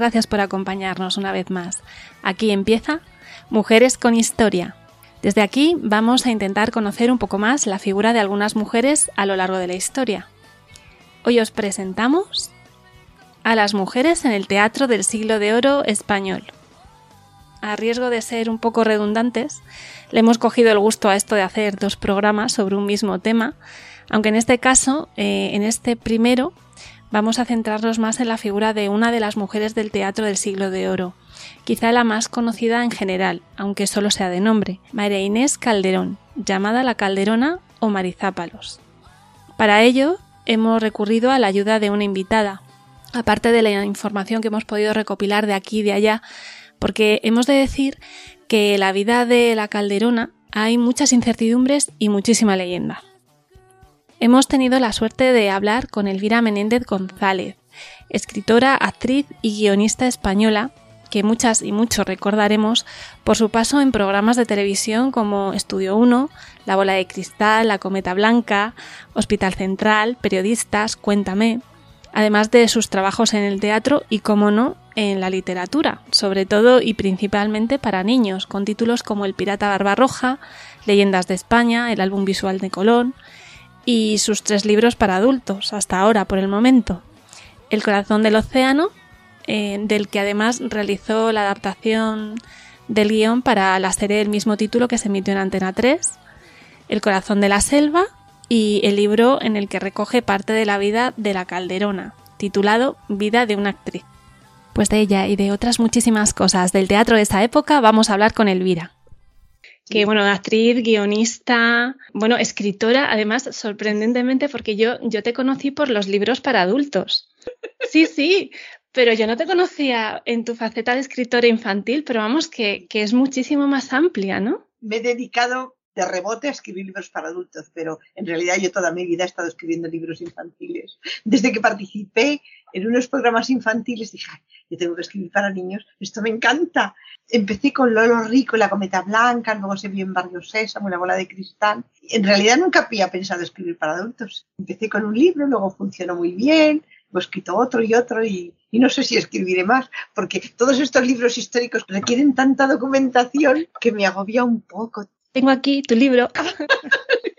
gracias por acompañarnos una vez más. Aquí empieza Mujeres con Historia. Desde aquí vamos a intentar conocer un poco más la figura de algunas mujeres a lo largo de la historia. Hoy os presentamos a las mujeres en el teatro del siglo de oro español. A riesgo de ser un poco redundantes, le hemos cogido el gusto a esto de hacer dos programas sobre un mismo tema, aunque en este caso, eh, en este primero, vamos a centrarnos más en la figura de una de las mujeres del teatro del siglo de oro, quizá la más conocida en general, aunque solo sea de nombre, María Inés Calderón, llamada la Calderona o Marizápalos. Para ello, hemos recurrido a la ayuda de una invitada, aparte de la información que hemos podido recopilar de aquí y de allá, porque hemos de decir que la vida de la Calderona hay muchas incertidumbres y muchísima leyenda. Hemos tenido la suerte de hablar con Elvira Menéndez González, escritora, actriz y guionista española, que muchas y muchos recordaremos por su paso en programas de televisión como Estudio 1, La Bola de Cristal, La Cometa Blanca, Hospital Central, Periodistas, Cuéntame, además de sus trabajos en el teatro y, como no, en la literatura, sobre todo y principalmente para niños, con títulos como El Pirata Barbarroja, Leyendas de España, el álbum visual de Colón, y sus tres libros para adultos, hasta ahora por el momento. El corazón del océano, eh, del que además realizó la adaptación del guion para la serie del mismo título que se emitió en Antena 3, El corazón de la selva y el libro en el que recoge parte de la vida de la Calderona, titulado Vida de una actriz. Pues de ella y de otras muchísimas cosas del teatro de esa época vamos a hablar con Elvira que bueno, actriz, guionista, bueno, escritora, además sorprendentemente porque yo, yo te conocí por los libros para adultos. Sí, sí, pero yo no te conocía en tu faceta de escritora infantil, pero vamos, que, que es muchísimo más amplia, ¿no? Me he dedicado de rebote a escribir libros para adultos, pero en realidad yo toda mi vida he estado escribiendo libros infantiles. Desde que participé en unos programas infantiles dije, yo tengo que escribir para niños, esto me encanta. Empecé con Lolo Rico, La Cometa Blanca, luego se vio en Barrio Sésamo, La Bola de Cristal. En realidad nunca había pensado escribir para adultos. Empecé con un libro, luego funcionó muy bien, he escrito otro y otro y, y, no sé si escribiré más, porque todos estos libros históricos requieren tanta documentación que me agobia un poco tengo aquí tu libro,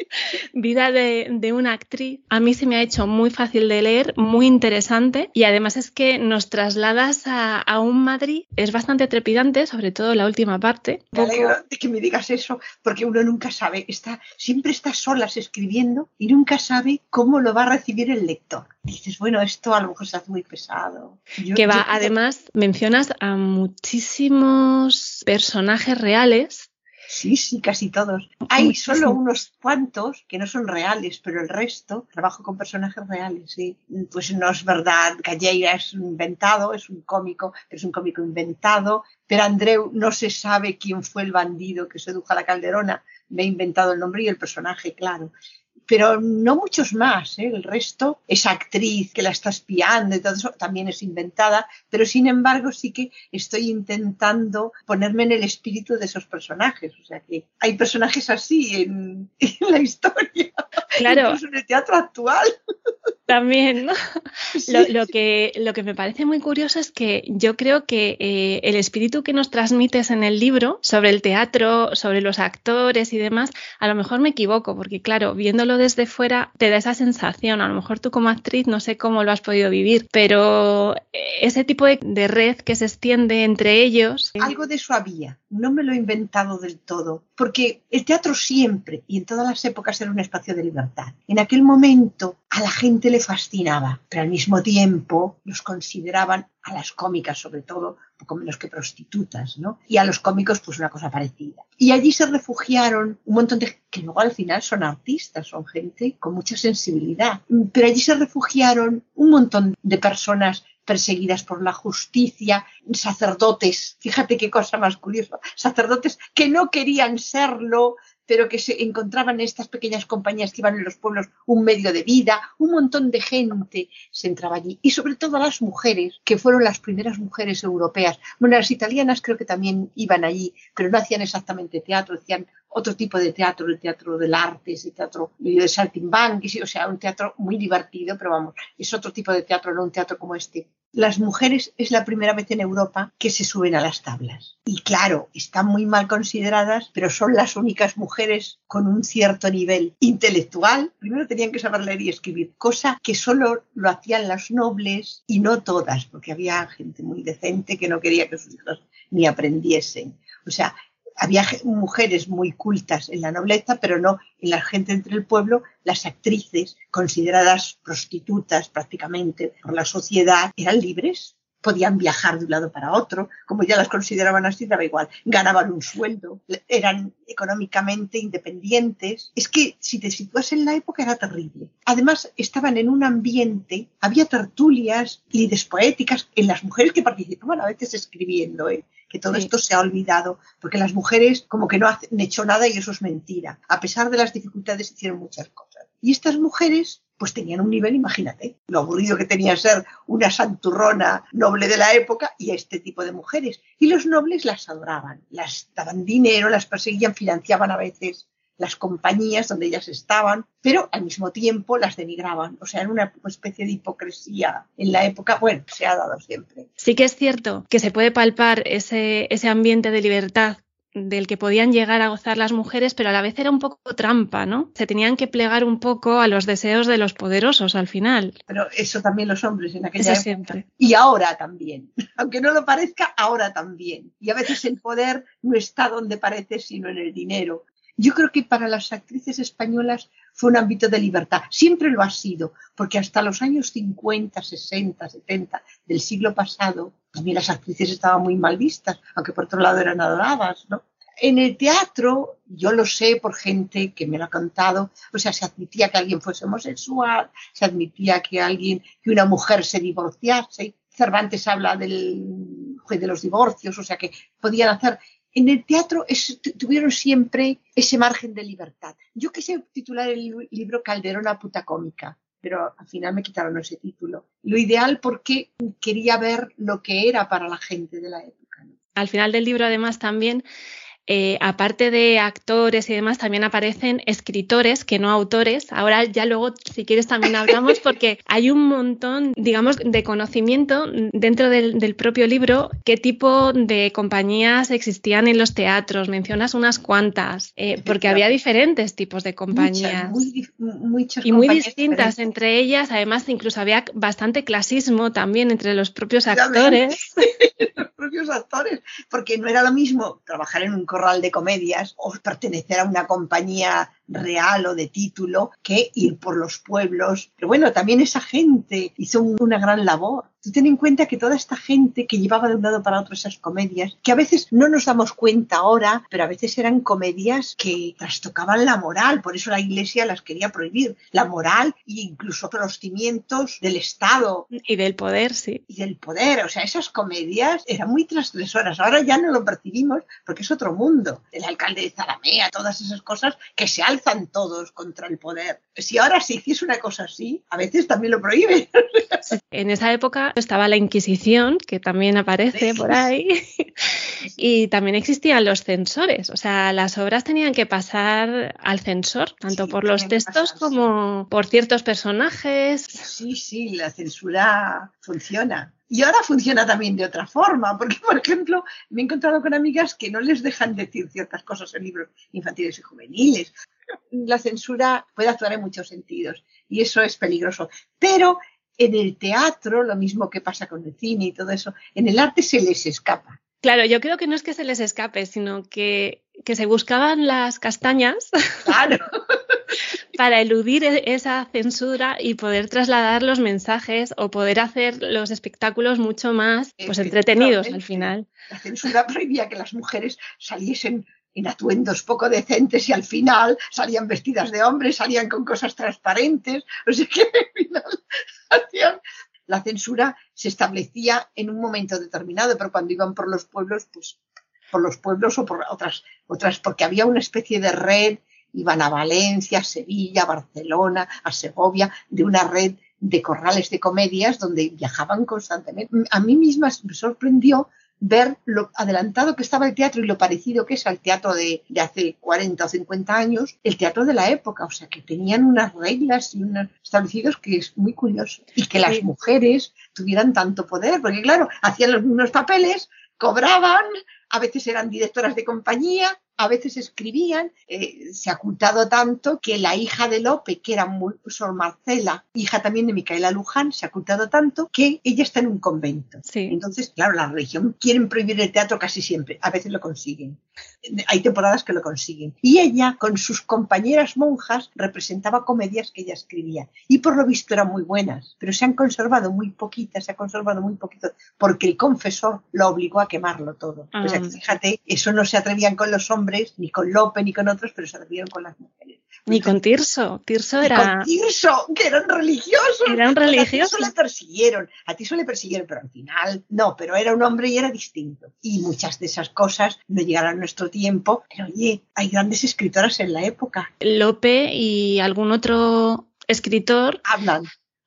Vida de, una actriz. A mí se me ha hecho muy fácil de leer, muy interesante y además es que nos trasladas a, un Madrid. Es bastante trepidante, sobre todo la última parte. Me alegro de que me digas eso, porque uno nunca sabe, está, siempre está solas escribiendo y nunca sabe cómo lo va a recibir el lector. Dices, bueno, esto a lo mejor se hace muy pesado. que va, además, mencionas a muchísimos personajes reales Sí, sí, casi todos. Hay solo unos cuantos que no son reales, pero el resto trabajo con personajes reales, sí. Pues no es verdad, Calleira es inventado, es un cómico, es un cómico inventado, pero Andreu no se sabe quién fue el bandido que sedujo a la Calderona, me he inventado el nombre y el personaje, claro pero no muchos más. ¿eh? El resto es actriz que la está espiando y todo eso también es inventada, pero sin embargo sí que estoy intentando ponerme en el espíritu de esos personajes. O sea que hay personajes así en, la historia, claro. incluso en el teatro actual. También, ¿no? Lo, que, lo que me parece muy curioso es que yo creo que eh, el espíritu que nos transmites en el libro sobre el teatro, sobre los actores y demás, a lo mejor me equivoco, porque claro, viéndolo desde fuera te da esa sensación. A lo mejor tú como actriz no sé cómo lo has podido vivir, pero ese tipo de, de red que se extiende entre ellos. Algo de eso había, no me lo he inventado del todo, porque el teatro siempre y en todas las épocas era un espacio de libertad. En aquel momento a la gente le fascinaba, pero al mismo tiempo los consideraban a las cómicas sobre todo, poco menos que prostitutas, ¿no? Y a los cómicos pues una cosa parecida. Y allí se refugiaron un montón de que luego al final son artistas, son gente con mucha sensibilidad, pero allí se refugiaron un montón de personas perseguidas por la justicia, sacerdotes, fíjate qué cosa más curiosa, sacerdotes que no querían serlo, pero que se encontraban en estas pequeñas compañías que iban en los pueblos un medio de vida, un montón de gente se entraba allí. Y sobre todo las mujeres, que fueron las primeras mujeres europeas. Bueno, las italianas creo que también iban allí, pero no hacían exactamente teatro, hacían otro tipo de teatro, el teatro del arte, ese teatro de saltimbanquis, o sea, un teatro muy divertido, pero vamos, es otro tipo de teatro, no un teatro como este. Las mujeres es la primera vez en Europa que se suben a las tablas. Y claro, están muy mal consideradas, pero son las únicas mujeres con un cierto nivel intelectual. Primero tenían que saber leer y escribir, cosa que solo lo hacían las nobles y no todas, porque había gente muy decente que no quería que sus hijos ni aprendiesen. O sea, había mujeres muy cultas en la nobleza, pero no en la gente entre el pueblo. Las actrices, consideradas prostitutas prácticamente por la sociedad, eran libres, podían viajar de un lado para otro, como ya las consideraban así, daba igual, ganaban un sueldo, eran económicamente independientes. Es que si te situas en la época era terrible. Además, estaban en un ambiente, había tertulias, lides poéticas, en las mujeres que participaban a veces escribiendo, ¿eh? Que todo esto se ha olvidado, porque las mujeres como que no han hecho nada y eso es mentira. A pesar de las dificultades hicieron muchas cosas. Y estas mujeres pues tenían un nivel, imagínate, lo aburrido que tenía ser una santurrona noble de la época y este tipo de mujeres. Y los nobles las adoraban, las daban dinero, las perseguían, financiaban a veces las compañías donde ellas estaban, pero al mismo tiempo las denigraban. O sea, era una especie de hipocresía en la época, bueno, se ha dado siempre. Sí que es cierto que se puede palpar ese, ese ambiente de libertad del que podían llegar a gozar las mujeres, pero a la vez era un poco trampa, ¿no? Se tenían que plegar un poco a los deseos de los poderosos al final. Pero eso también los hombres en aquella época. siempre. Y ahora también. Aunque no lo parezca, ahora también. Y a veces el poder no está donde parece, sino en el dinero. Yo creo que para las actrices españolas fue un ámbito de libertad. Siempre lo ha sido, porque hasta los años 50, 60, 70 del siglo pasado, también las actrices estaban muy mal vistas, aunque por otro lado eran adoradas, ¿no? En el teatro, yo lo sé por gente que me lo ha contado, o sea, se admitía que alguien fuese homosexual, se admitía que alguien, que una mujer se divorciase. Cervantes habla del juez de los divorcios, o sea que podían hacer en el teatro tuvieron siempre ese margen de libertad. Yo quise titular el libro Calderona puta cómica, pero al final me quitaron ese título. Lo ideal porque quería ver lo que era para la gente de la época. Al final del libro, además, también eh, aparte de actores y demás, también aparecen escritores que no autores. Ahora ya luego, si quieres, también hablamos porque hay un montón, digamos, de conocimiento dentro del, propio libro, qué tipo de compañías existían en los teatros. Mencionas unas cuantas, eh, porque había diferentes tipos de compañías. y muy distintas entre ellas. Además, incluso había bastante clasismo también entre los propios actores. los propios actores, porque no era lo mismo trabajar en un de comedias o pertenecer a una compañía real o de título que ir por los pueblos. Pero bueno, también esa gente hizo una gran labor. Tú ten en cuenta que toda esta gente que llevaba de un lado para otro esas comedias, que a veces no nos damos cuenta ahora, pero a veces eran comedias que trastocaban la moral, por eso la Iglesia las quería prohibir, la moral e incluso los cimientos del Estado. Y del poder, sí. Y del poder, o sea, esas comedias eran muy transgresoras. Ahora ya no lo percibimos porque es otro mundo. El alcalde de Zalamea, todas esas cosas que se alzan todos contra el poder. Si ahora se hiciese una cosa así, a veces también lo prohíbe. En esa época estaba la Inquisición, que también aparece por ahí. Y también existían los censores, o sea, las obras tenían que pasar al censor, tanto por los textos como por ciertos personajes. Sí, sí, la censura funciona. Y ahora funciona también de otra forma, porque, por ejemplo, me he encontrado con amigas que no les dejan decir ciertas cosas en libros infantiles y juveniles. La censura puede actuar en muchos sentidos y eso es peligroso. Pero en el teatro, lo mismo que pasa con el cine y todo eso, en el arte se les escapa. Claro, yo creo que no es que se les escape, sino que, que se buscaban las castañas. Claro. para eludir e-, esa censura y poder trasladar los mensajes o poder hacer los espectáculos mucho más pues, entretenidos al final. La censura prohibía que las mujeres saliesen en atuendos poco decentes y al final salían vestidas de hombre, salían con cosas transparentes, o sea que al final la censura se establecía en un momento determinado, pero cuando iban por los pueblos, pues por los pueblos o por otras, otras, porque había una especie de red iban a Valencia, a Sevilla, a Barcelona, a Segovia, de una red de corrales de comedias donde viajaban constantemente. A mí misma me sorprendió ver lo adelantado que estaba el teatro y lo parecido que es al teatro de, hace 40 o 50 años, el teatro de la época, o sea que tenían unas reglas y unos establecidos que es muy curioso. Y que las mujeres tuvieran tanto poder, porque claro, hacían los mismos papeles, cobraban, a veces eran directoras de compañía, a veces escribían, eh, se ha ocultado tanto que la hija de Lope, que era muy, Sor Marcela, hija también de Micaela Luján, se ha ocultado tanto que ella está en un convento. Entonces, claro, la religión quieren prohibir el teatro casi siempre, a veces lo consiguen. Hay temporadas que lo consiguen. Y ella, con sus compañeras monjas, representaba comedias que ella escribía. Y por lo visto eran muy buenas, pero se han conservado muy poquitas, se ha conservado muy poquito, porque el confesor lo obligó a quemarlo todo. O sea, ah. fíjate, eso no se atrevían con los hombres ni con Lope, ni con otros, pero se atrevieron con las mujeres. Ni con Tirso. Tirso era. Con Tirso, que eran religiosos. Eran religiosos. A Tirso le persiguieron, a Tirso le persiguieron, pero al final no, pero era un hombre y era distinto. Y muchas de esas cosas no llegaron a nuestro tiempo, pero oye, hay grandes escritoras en la época. Lope y algún otro escritor. Hablan.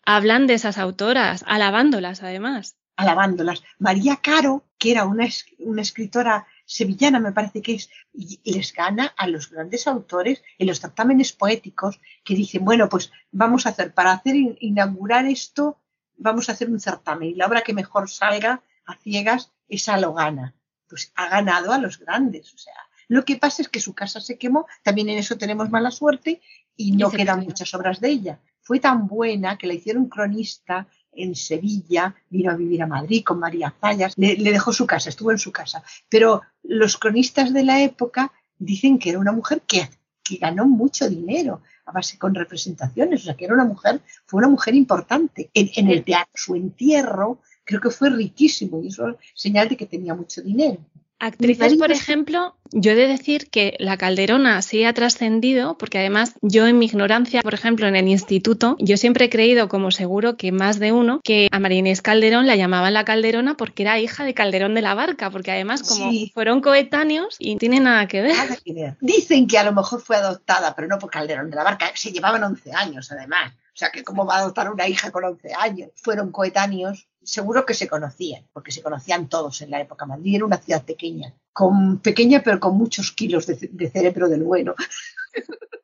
Hablan de esas autoras, alabándolas además alabándolas. María Caro, que era una, una escritora sevillana, me parece que es, y les gana a los grandes autores en los certámenes poéticos que dicen, bueno, pues vamos a hacer, para hacer inaugurar esto, vamos a hacer un certamen y la obra que mejor salga a ciegas, esa lo gana. Pues ha ganado a los grandes, o sea. Lo que pasa es que su casa se quemó, también en eso tenemos mala suerte y no quedan muchas obras de ella. Fue tan buena que la hicieron cronista en Sevilla, vino a vivir a Madrid con María Zayas, le, dejó su casa, estuvo en su casa. Pero los cronistas de la época dicen que era una mujer que, que ganó mucho dinero a base con representaciones, o sea, que era una mujer, fue una mujer importante. En, en el teatro, su entierro, creo que fue riquísimo y eso es señal de que tenía mucho dinero. Actrices, por ejemplo, yo he de decir que la Calderona sí ha trascendido, porque además yo en mi ignorancia, por ejemplo, en el instituto, yo siempre he creído, como seguro que más de uno, que a María Inés Calderón la llamaban la Calderona porque era hija de Calderón de la Barca, porque además como fueron coetáneos y no tiene nada que, ver. nada que ver. Dicen que a lo mejor fue adoptada, pero no por Calderón de la Barca, se llevaban 11 años además. O sea, que cómo va a adoptar una hija con 11 años. Fueron coetáneos, seguro que se conocían, porque se conocían todos en la época. Madrid era una ciudad pequeña, con pequeña pero con muchos kilos de, de cerebro del bueno.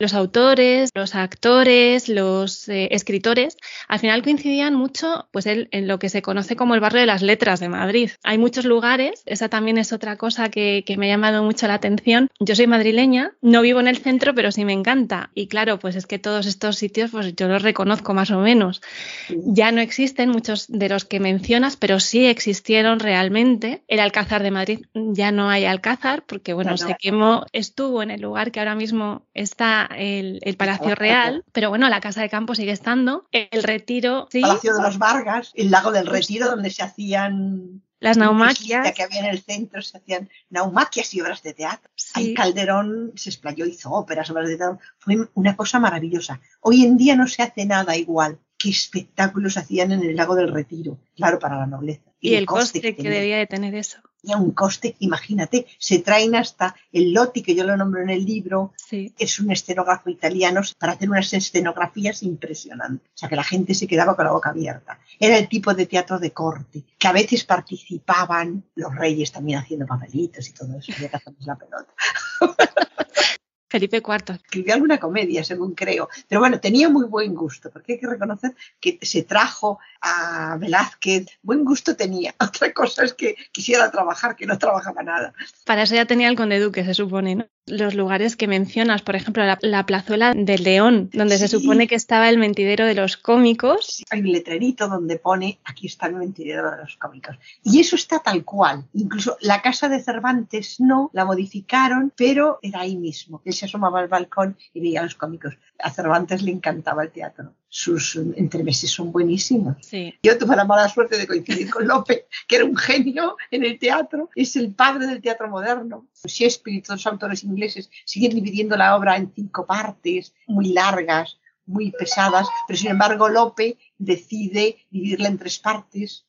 los autores, los actores, los eh, escritores, al final coincidían mucho pues, en, lo que se conoce como el barrio de las letras de Madrid. Hay muchos lugares, esa también es otra cosa que, me ha llamado mucho la atención. Yo soy madrileña, no vivo en el centro, pero sí me encanta. Y claro, pues es que todos estos sitios pues yo los reconozco más o menos. Ya no existen muchos de los que mencionas, pero sí existieron realmente. El Alcázar de Madrid ya no hay Alcázar, porque bueno, se quemó, estuvo en el lugar que ahora mismo está el, Palacio Real, pero bueno, la Casa de Campo sigue estando. El Retiro. ¿sí? Palacio de los Vargas, el Lago del Retiro, donde se hacían las naumaquias. que había en el centro se hacían naumaquias y obras de teatro. Ahí Calderón se explayó, hizo óperas, obras de teatro. Fue una cosa maravillosa. Hoy en día no se hace nada igual. ¿Qué espectáculos hacían en el lago del Retiro? Claro, para la nobleza. Y, el coste, que, debía de tener eso. y a un coste, imagínate, se traen hasta el Lotti, que yo lo nombro en el libro, es un escenógrafo italiano para hacer unas escenografías impresionantes. O sea, que la gente se quedaba con la boca abierta. Era el tipo de teatro de corte, que a veces participaban los reyes también haciendo papelitos y todo eso, ya que la pelota. Felipe IV. Escribió alguna comedia, según creo. Pero bueno, tenía muy buen gusto, porque hay que reconocer que se trajo a Velázquez. Buen gusto tenía. Otra cosa es que quisiera trabajar, que no trabajaba nada. Para eso ya tenía el conde duque, se supone, ¿no? Los lugares que mencionas, por ejemplo, la, plazuela del León, donde se supone que estaba el mentidero de los cómicos. Hay un letrerito donde pone, aquí está el mentidero de los cómicos. Y eso está tal cual. Incluso la casa de Cervantes no, la modificaron, pero era ahí mismo se asomaba al balcón y veía a los cómicos. A Cervantes le encantaba el teatro. Sus entremeses son buenísimos. Yo tuve la mala suerte de coincidir con Lope, que era un genio en el teatro. Es el padre del teatro moderno. Shakespeare y todos los autores ingleses siguen dividiendo la obra en cinco partes, muy largas, muy pesadas, pero sin embargo Lope decide dividirla en tres partes,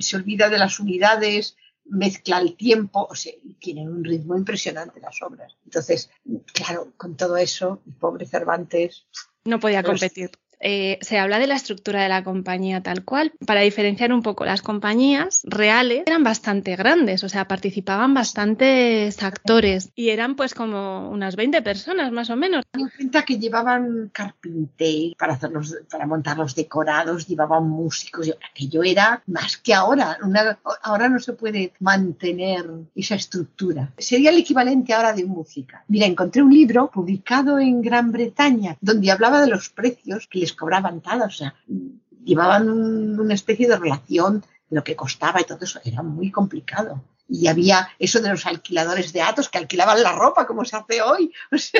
se olvida de las unidades, mezcla el tiempo, o sea, tienen un ritmo impresionante las obras. Entonces, claro, con todo eso, el pobre Cervantes. No podía pues, competir. Eh, se habla de la estructura de la compañía tal cual. Para diferenciar un poco, las compañías reales eran bastante grandes, o sea, participaban bastantes actores y eran pues como unas 20 personas más o menos. Ten en cuenta que llevaban carpinteros para, para montar los decorados, llevaban músicos, aquello era más que ahora. ahora no se puede mantener esa estructura. Sería el equivalente ahora de música. Mira, encontré un libro publicado en Gran Bretaña donde hablaba de los precios que les cobraban tal, o sea, llevaban una especie de relación de lo que costaba y todo eso, era muy complicado. Y había eso de los alquiladores de atos que alquilaban la ropa como se hace hoy.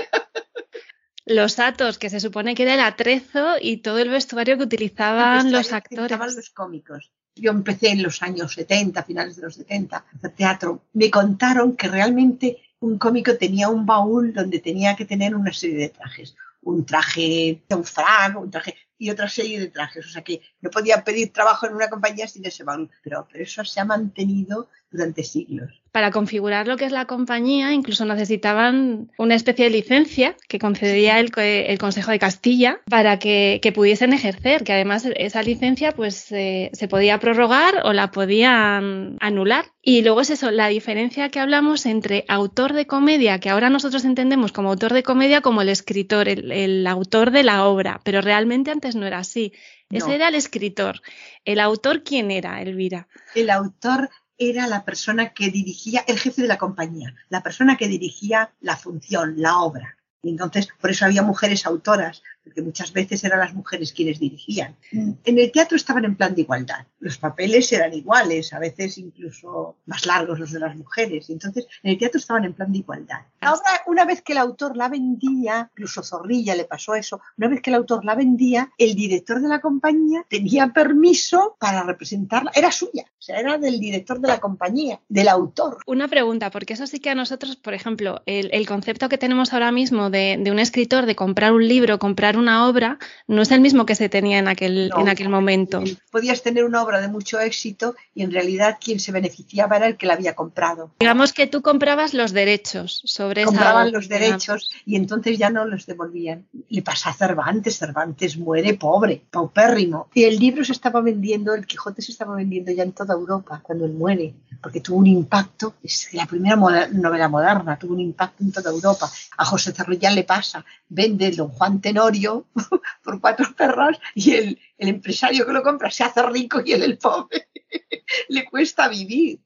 Los atos, que se supone que era el atrezo y todo el vestuario que utilizaban los actores. los cómicos. Yo empecé en los años 70, finales de los 70, a hacer teatro. Me contaron que realmente un cómico tenía un baúl donde tenía que tener una serie de trajes un traje, un frac, un traje y otra serie de trajes. O sea que no podía pedir trabajo en una compañía sin ese baúl, pero, pero eso se ha mantenido durante siglos para configurar lo que es la compañía, incluso necesitaban una especie de licencia que concedía el, Consejo de Castilla para que, pudiesen ejercer, que además esa licencia pues se podía prorrogar o la podían anular. Y luego es eso, la diferencia que hablamos entre autor de comedia, que ahora nosotros entendemos como autor de comedia como el escritor, el, autor de la obra, pero realmente antes no era así. Ese era el escritor. ¿El autor quién era, Elvira? El autor era la persona que dirigía, el jefe de la compañía, la persona que dirigía la función, la obra. Y entonces, por eso había mujeres autoras, porque muchas veces eran las mujeres quienes dirigían. En el teatro estaban en plan de igualdad. Los papeles eran iguales, a veces incluso más largos los de las mujeres. Entonces, en el teatro estaban en plan de igualdad. Ahora, una vez que el autor la vendía, incluso Zorrilla le pasó eso, una vez que el autor la vendía, el director de la compañía tenía permiso para representarla. Era suya, o sea, era del director de la compañía, del autor. Una pregunta, porque eso sí que a nosotros, por ejemplo, el, concepto que tenemos ahora mismo de, de un escritor, de comprar un libro, comprar una obra no es el mismo que se tenía en aquel, en aquel momento. Podías tener una obra de mucho éxito y en realidad quien se beneficiaba era el que la había comprado. Digamos que tú comprabas los derechos sobre Compraban los derechos y entonces ya no los devolvían. Le pasa a Cervantes, Cervantes muere pobre, paupérrimo. Y el libro se estaba vendiendo, el Quijote se estaba vendiendo ya en toda Europa cuando él muere, porque tuvo un impacto, es la primera novela moderna, tuvo un impacto en toda Europa. A José Cerrullán le pasa, vende Don Juan Tenorio por cuatro perros y el, el empresario que lo compra se hace rico y él el pobre le cuesta vivir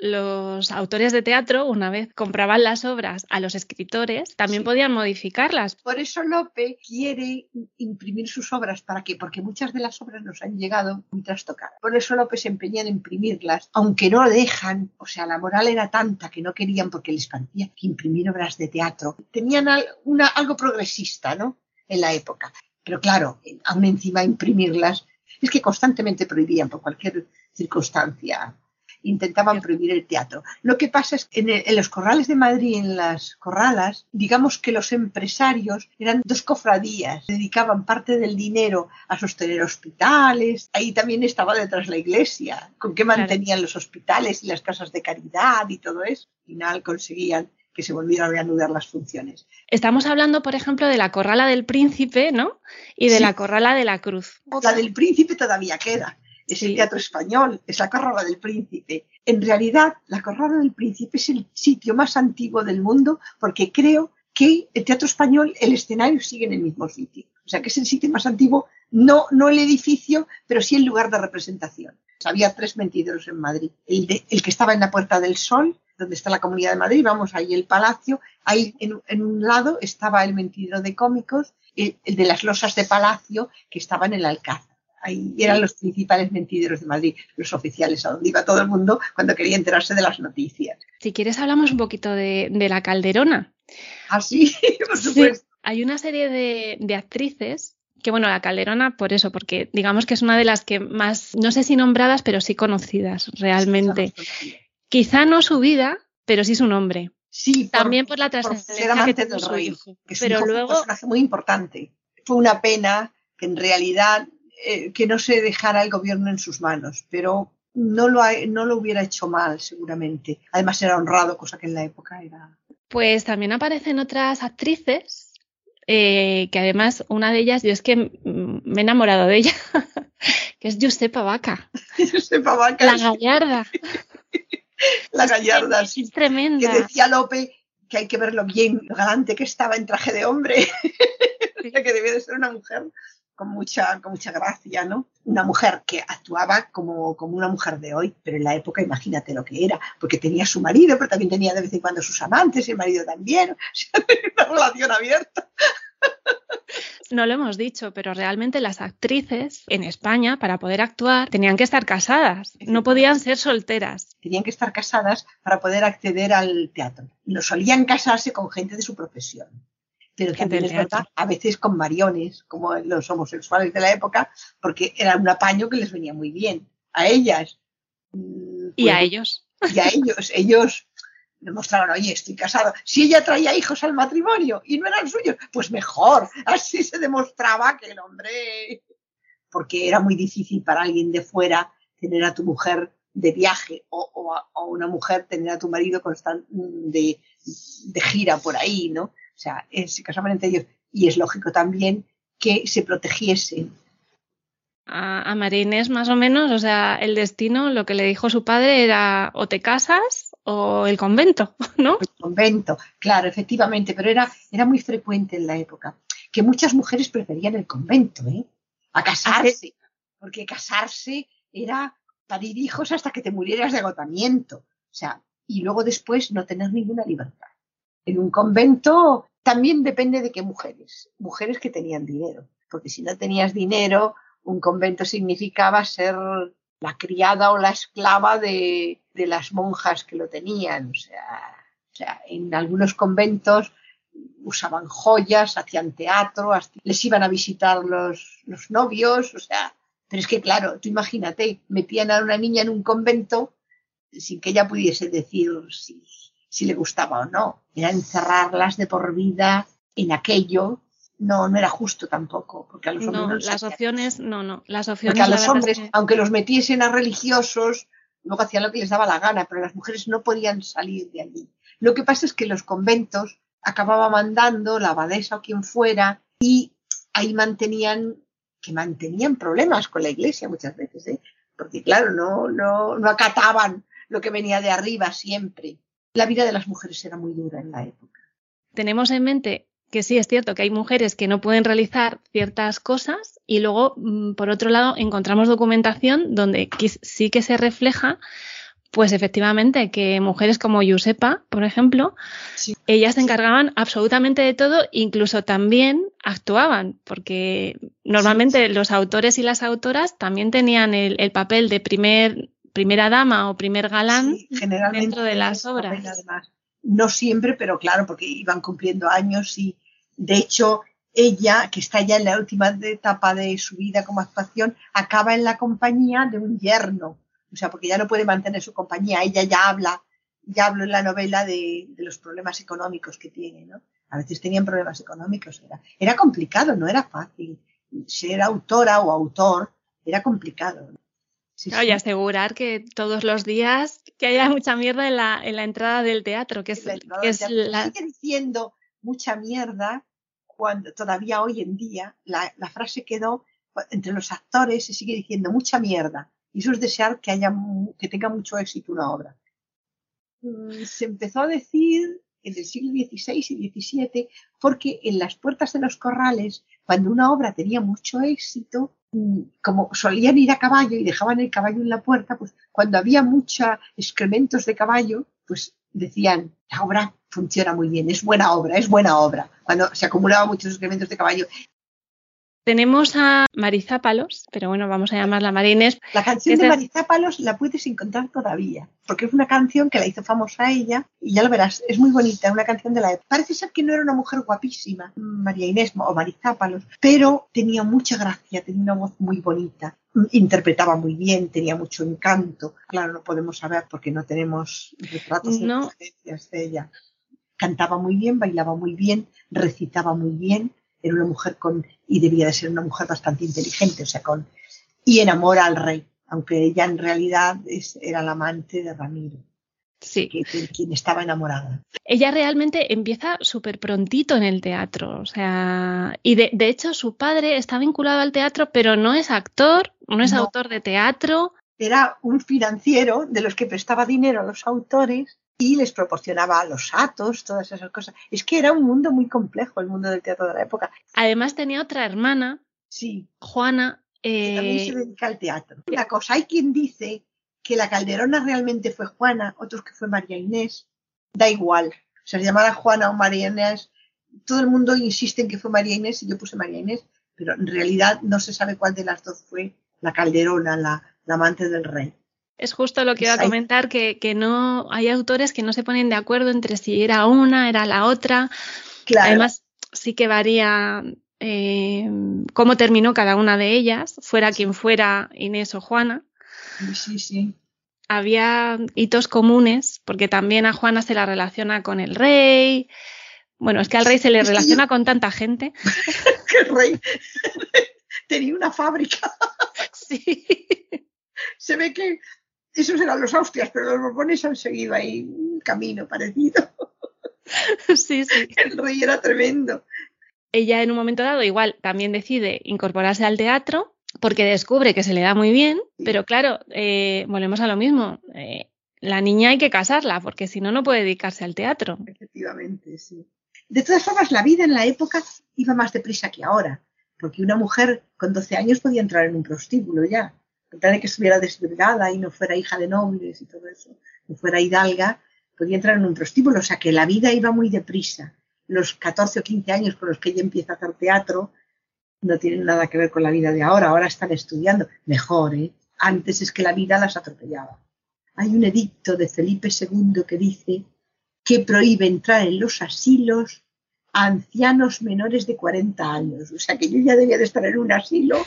los autores de teatro, una vez compraban las obras a los escritores, también podían modificarlas. Por eso Lope quiere imprimir sus obras. ¿Para qué? Porque muchas de las obras nos han llegado muy trastocadas. Por eso Lope se empeña en imprimirlas, aunque no dejan. O sea, la moral era tanta que no querían porque les parecía que imprimir obras de teatro tenían una, algo progresista, ¿no? En la época. Pero claro, aún encima imprimirlas, es que constantemente prohibían por cualquier circunstancia intentaban prohibir el teatro. Lo que pasa es que en, los corrales de Madrid, en las corralas, digamos que los empresarios eran dos cofradías, dedicaban parte del dinero a sostener hospitales, ahí también estaba detrás la iglesia, con qué mantenían los hospitales y las casas de caridad y todo eso. Al final conseguían que se volvieran a reanudar las funciones. Estamos hablando, por ejemplo, de la corrala del príncipe, ¿no? Y de la corrala de la cruz. La del príncipe todavía queda. Es el teatro español, es la corrala del príncipe. En realidad, la corrala del príncipe es el sitio más antiguo del mundo porque creo que el teatro español, el escenario sigue en el mismo sitio. O sea, que es el sitio más antiguo, no, no el edificio, pero sí el lugar de representación. Había tres mentideros en Madrid. El, el que estaba en la Puerta del Sol, donde está la Comunidad de Madrid, vamos, ahí el Palacio, ahí en, un lado estaba el mentidero de cómicos, el, de las losas de Palacio, que estaba en el Alcázar. Ahí eran los principales mentideros de Madrid, los oficiales, a donde iba todo el mundo cuando quería enterarse de las noticias. Si quieres hablamos un poquito de, la Calderona. Ah, sí, por supuesto. Hay una serie de, actrices que bueno, la Calderona por eso, porque digamos que es una de las que más, no sé si nombradas, pero sí conocidas realmente. Quizá no su vida, pero sí su nombre. Sí, también por, la trascendencia que tuvo su hijo. pero luego un personaje muy importante. Fue una pena que en realidad eh, que no se dejara el gobierno en sus manos, pero no lo, no lo hubiera hecho mal, seguramente. Además era honrado, cosa que en la época era. Pues también aparecen otras actrices, eh, que además una de ellas, yo es que me he enamorado de ella, que es Giuseppa Vaca. Giuseppa Vaca. La gallarda. la gallarda. Es, tremenda. Que decía Lope que hay que verlo bien, lo galante que estaba en traje de hombre, que debía de ser una mujer con mucha, con mucha gracia, ¿no? Una mujer que actuaba como, como una mujer de hoy, pero en la época imagínate lo que era, porque tenía su marido, pero también tenía de vez en cuando sus amantes y el marido también, o sea, una relación abierta. No lo hemos dicho, pero realmente las actrices en España, para poder actuar, tenían que estar casadas, no podían ser solteras. Tenían que estar casadas para poder acceder al teatro. No solían casarse con gente de su profesión. Pero también es verdad, a veces con mariones, como los homosexuales de la época, porque era un apaño que les venía muy bien. A ellas. y a ellos. Y a ellos. Ellos demostraron, oye, estoy casado. Si ella traía hijos al matrimonio y no eran suyos, pues mejor. Así se demostraba que el hombre, porque era muy difícil para alguien de fuera tener a tu mujer de viaje o, a, una mujer tener a tu marido constante de, de, gira por ahí, ¿no? O sea, se casaban entre ellos. Y es lógico también que se protegiesen. A, a Marines más o menos, o sea, el destino, lo que le dijo su padre era o te casas o el convento, ¿no? El convento, claro, efectivamente, pero era, era muy frecuente en la época que muchas mujeres preferían el convento, ¿eh? A casarse, porque casarse era parir hijos hasta que te murieras de agotamiento, o sea, y luego después no tener ninguna libertad. En un convento también depende de qué mujeres, mujeres que tenían dinero, porque si no tenías dinero, un convento significaba ser la criada o la esclava de, de las monjas que lo tenían. O sea, o sea, en algunos conventos usaban joyas, hacían teatro, les iban a visitar los, los novios, o sea, pero es que claro, tú imagínate, metían a una niña en un convento sin que ella pudiese decir si, si le gustaba o no. Era encerrarlas de por vida en aquello no, no era justo tampoco, porque a los hombres no, las opciones, no, no, las opciones. Porque a los hombres, aunque los metiesen a religiosos, luego hacían lo que les daba la gana, pero las mujeres no podían salir de allí. Lo que pasa es que los conventos acababa mandando la abadesa o quien fuera y ahí mantenían, que mantenían problemas con la iglesia muchas veces, ¿eh? porque claro, no, no, no acataban lo que venía de arriba siempre. La vida de las mujeres era muy dura en la época. Tenemos en mente que sí es cierto que hay mujeres que no pueden realizar ciertas cosas y luego, mm, por otro lado, encontramos documentación donde sí que se refleja, pues efectivamente, que mujeres como Yusepa, por ejemplo, ellas se encargaban absolutamente de todo, incluso también actuaban, porque normalmente los autores y las autoras también tenían el, papel de primer, primera dama o primer galán dentro de las obras no siempre, pero claro, porque iban cumpliendo años y de hecho ella, que está ya en la última etapa de su vida como actuación, acaba en la compañía de un yerno, O sea, porque ya no puede mantener su compañía, ella ya habla, ya habla en la novela de, de los problemas económicos que tiene, ¿no? A veces tenían problemas económicos, era, era complicado, no era fácil. Ser autora o autor era complicado. Sí, y asegurar que todos los días que haya mucha mierda en la, en la entrada del teatro, que es, que es la... Sigue diciendo mucha mierda cuando todavía hoy en día la, la, frase quedó entre los actores se sigue diciendo mucha mierda. Y eso es desear que haya que tenga mucho éxito una obra. Mm, se empezó a decir en el siglo XVI y XVII porque en las puertas de los corrales, cuando una obra tenía mucho éxito, como solían ir a caballo y dejaban el caballo en la puerta, pues cuando había muchos excrementos de caballo, pues decían, la obra funciona muy bien, es buena obra, es buena obra. Cuando se acumulaban muchos excrementos de caballo, tenemos a Marizápalos, pero bueno, vamos a llamarla Marines. La canción de Marizápalos la puedes encontrar todavía, porque es una canción que la hizo famosa ella y ya lo verás, es muy bonita, una canción de la época. Parece ser que no era una mujer guapísima, María Inés o Marizápalos, pero tenía mucha gracia, tenía una voz muy bonita, interpretaba muy bien, tenía mucho encanto. Claro, no podemos saber porque no tenemos retratos de ella. Cantaba muy bien, bailaba muy bien, recitaba muy bien era una mujer con, y debía de ser una mujer bastante inteligente, o sea, con, y enamora al rey, aunque ella en realidad es, era la amante de Ramiro. Sí. Que, quien estaba enamorada. Ella realmente empieza súper prontito en el teatro, o sea, y de, de, hecho su padre está vinculado al teatro, pero no es actor, no es autor de teatro. Era un financiero de los que prestaba dinero a los autores y les proporcionaba los atos, todas esas cosas. Es que era un mundo muy complejo el mundo del teatro de la época. Además tenía otra hermana, sí. Juana. Que también se eh, dedica al teatro. Una cosa, hay quien dice que la Calderona realmente fue Juana, otros que fue María Inés. Da igual, se llamara Juana o María Inés. Todo el mundo insiste en que fue María Inés y yo puse María Inés, pero en realidad no se sabe cuál de las dos fue la Calderona, la, la amante del rey. Es justo lo que iba a comentar, que, que, no hay autores que no se ponen de acuerdo entre si era una, era la otra. Además, sí que varía eh, cómo terminó cada una de ellas, fuera quien fuera Inés o Juana. Sí, sí. Había hitos comunes, porque también a Juana se la relaciona con el rey. Bueno, es que al rey se le relaciona con tanta gente. que el rey tenía una fábrica. sí. Se ve que esos eran los Austrias, pero los Borbones han seguido ahí un camino parecido. Sí, sí. El rey era tremendo. Ella en un momento dado igual también decide incorporarse al teatro porque descubre que se le da muy bien, pero claro, eh, volvemos a lo mismo. Eh, la niña hay que casarla porque si no, no puede dedicarse al teatro. Efectivamente, sí. De todas formas, la vida en la época iba más deprisa que ahora, porque una mujer con 12 años podía entrar en un prostíbulo ya de que estuviera desvirgada y no fuera hija de nobles y todo eso, no fuera hidalga, podía entrar en un prostíbulo, o sea que la vida iba muy deprisa. Los 14 o 15 años con los que ella empieza a hacer teatro no tienen nada que ver con la vida de ahora, ahora están estudiando, mejor, ¿eh? Antes es que la vida las atropellaba. Hay un edicto de Felipe II que dice que prohíbe entrar en los asilos a ancianos menores de 40 años. O sea que yo ya debía de estar en un asilo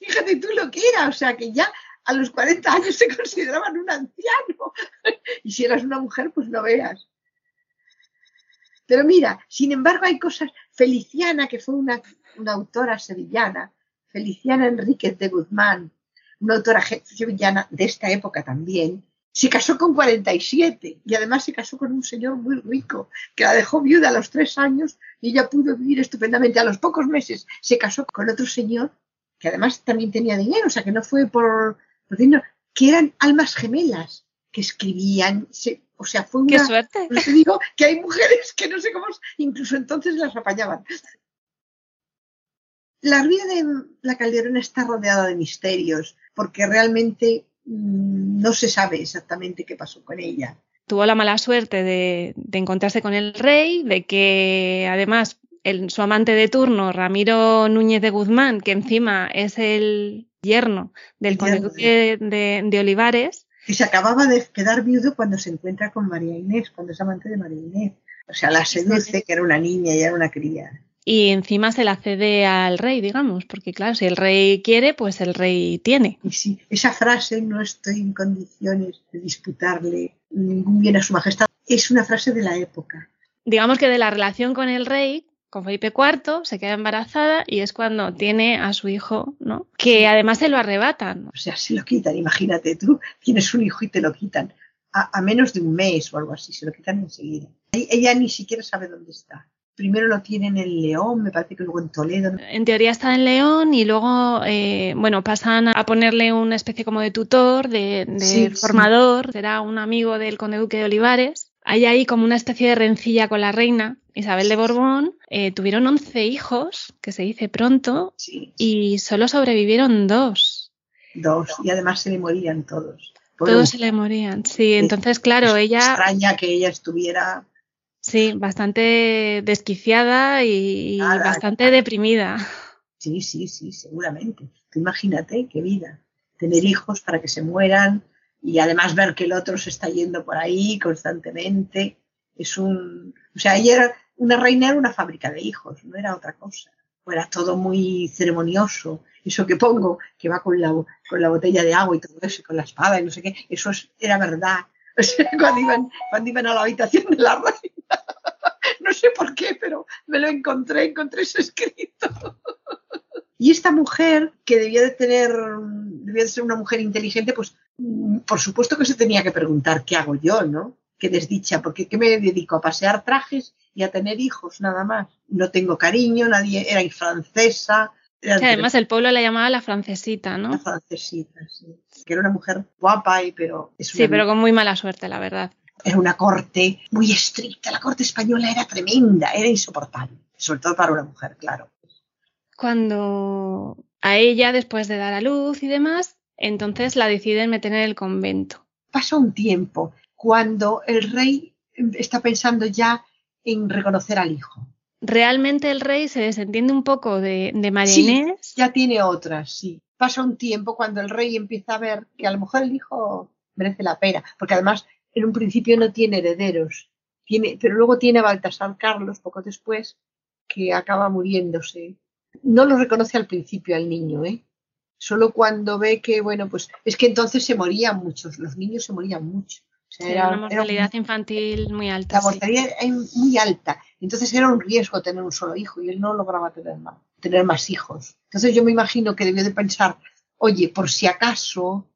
fíjate tú lo que era, o sea que ya a los 40 años se consideraban un anciano. y si eras una mujer, pues no veas. Pero mira, sin embargo hay cosas. Feliciana, que fue una, una autora sevillana, Feliciana Enríquez de Guzmán, una autora sevillana de esta época también, se casó con 47 y además se casó con un señor muy rico que la dejó viuda a los tres años y ella pudo vivir estupendamente. A los pocos meses se casó con otro señor que además también tenía dinero, o sea, que no fue por, por dinero, que eran almas gemelas, que escribían, o sea, fue una... ¡Qué suerte! te digo que hay mujeres que no sé cómo, incluso entonces las apañaban. La vida de la Calderona está rodeada de misterios, porque realmente mm, no se sabe exactamente qué pasó con ella. Tuvo la mala suerte de, de encontrarse con el rey, de que además su amante de turno, Ramiro Núñez de Guzmán, que encima es el yerno del conde de, Olivares. Y se acababa de quedar viudo cuando se encuentra con María Inés, cuando es amante de María Inés. O sea, la seduce, que era una niña y era una cría. y encima se la cede al rey, digamos, porque claro, si el rey quiere, pues el rey tiene. Y sí, esa frase, no estoy en condiciones de disputarle ningún bien a su majestad, es una frase de la época. Digamos que de la relación con el rey, con Felipe IV, se queda embarazada y es cuando tiene a su hijo, ¿no? Que además se lo arrebatan. O sea, se lo quitan, imagínate tú, tienes un hijo y te lo quitan. A, a menos de un mes o algo así, se lo quitan enseguida. Ella ni siquiera sabe dónde está primero lo tienen en León, me parece que luego en Toledo. En teoría está en León y luego, eh, bueno, pasan a ponerle una especie como de tutor, de, formador, será un amigo del conde duque de Olivares. Hay ahí como una especie de rencilla con la reina Isabel de Borbón. Eh, tuvieron 11 hijos, que se dice pronto, y solo sobrevivieron dos. Dos, y además se le morían todos. Todos se le morían, sí. Entonces, claro, ella... Extraña que ella estuviera Sí, bastante desquiciada y, bastante deprimida. Sí, sí, sí, seguramente. imagínate qué vida. Tener hijos para que se mueran y además ver que el otro se está yendo por ahí constantemente. Es un. O sea, era una reina, era una fábrica de hijos, no era otra cosa. Era todo muy ceremonioso. Eso que pongo, que va con la, con la botella de agua y todo eso, con la espada y no sé qué, eso era verdad. cuando, iban, cuando iban a la habitación de la reina. No sé por qué, pero me lo encontré, encontré ese escrito. Y esta mujer, que debía de tener, debía de ser una mujer inteligente, pues por supuesto que se tenía que preguntar qué hago yo, ¿no? Qué desdicha, porque ¿qué me dedico? A pasear trajes y a tener hijos, nada más. No tengo cariño, nadie, era francesa, además el pueblo la llamaba la francesita, ¿no? La francesita, sí. Que era una mujer guapa, y, pero... sí, pero con muy mala suerte, la verdad. Era una corte muy estricta. La corte española era tremenda, era insoportable. Sobre todo para una mujer, claro. Cuando a ella, después de dar a luz y demás, entonces la deciden meter en el convento. Pasa un tiempo cuando el rey está pensando ya en reconocer al hijo realmente el rey se desentiende un poco de, de María Inés. Sí, ya tiene otras, sí. Pasa un tiempo cuando el rey empieza a ver que a lo mejor el hijo merece la pena, porque además en un principio no tiene herederos, tiene, pero luego tiene a Baltasar Carlos poco después, que acaba muriéndose. No lo reconoce al principio al niño, ¿eh? Solo cuando ve que, bueno, pues es que entonces se morían muchos, los niños se morían mucho era una mortalidad infantil muy alta. La mortalidad es muy alta. Entonces era un riesgo tener un solo hijo y él no lograba tener más, tener más hijos. Entonces yo me imagino que debió de pensar, oye, por si acaso.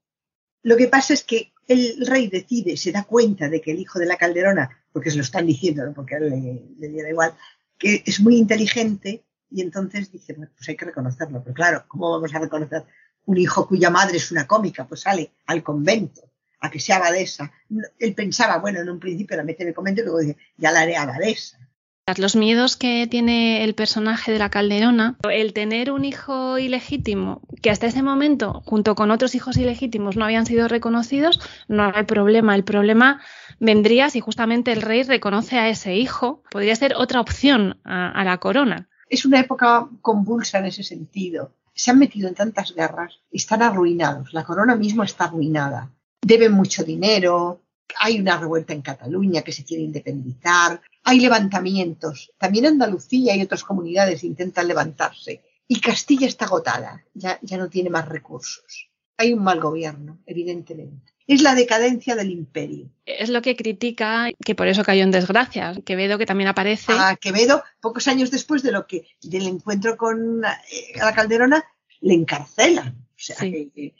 Lo que pasa es que el rey decide, se da cuenta de que el hijo de la calderona, porque se lo están diciendo, porque a él le, le, da igual, que es muy inteligente y entonces bueno, pues hay que reconocerlo. Pero claro, ¿cómo vamos a reconocer un hijo cuya madre es una cómica? Pues sale al convento a que sea abadesa. Él pensaba, bueno, en un principio la mete en el convento y luego dice, ya la haré abadesa. Los miedos que tiene el personaje de la Calderona, el tener un hijo ilegítimo, que hasta ese momento, junto con otros hijos ilegítimos, no habían sido reconocidos, no hay problema. El problema vendría si justamente el rey reconoce a ese hijo. Podría ser otra opción a la corona. Es una época convulsa en ese sentido. Se han metido en tantas guerras, están arruinados. La corona misma está arruinada deben mucho dinero, hay una revuelta en Cataluña que se quiere independizar, hay levantamientos. También Andalucía y otras comunidades intentan levantarse. Y Castilla está agotada, ya, ya no tiene más recursos. Hay un mal gobierno, evidentemente. Es la decadencia del imperio. Es lo que critica, que por eso cayó en desgracia. Quevedo, que también aparece. A Quevedo, pocos años después de lo que, del encuentro con eh, la Calderona, le encarcelan. O sea, que,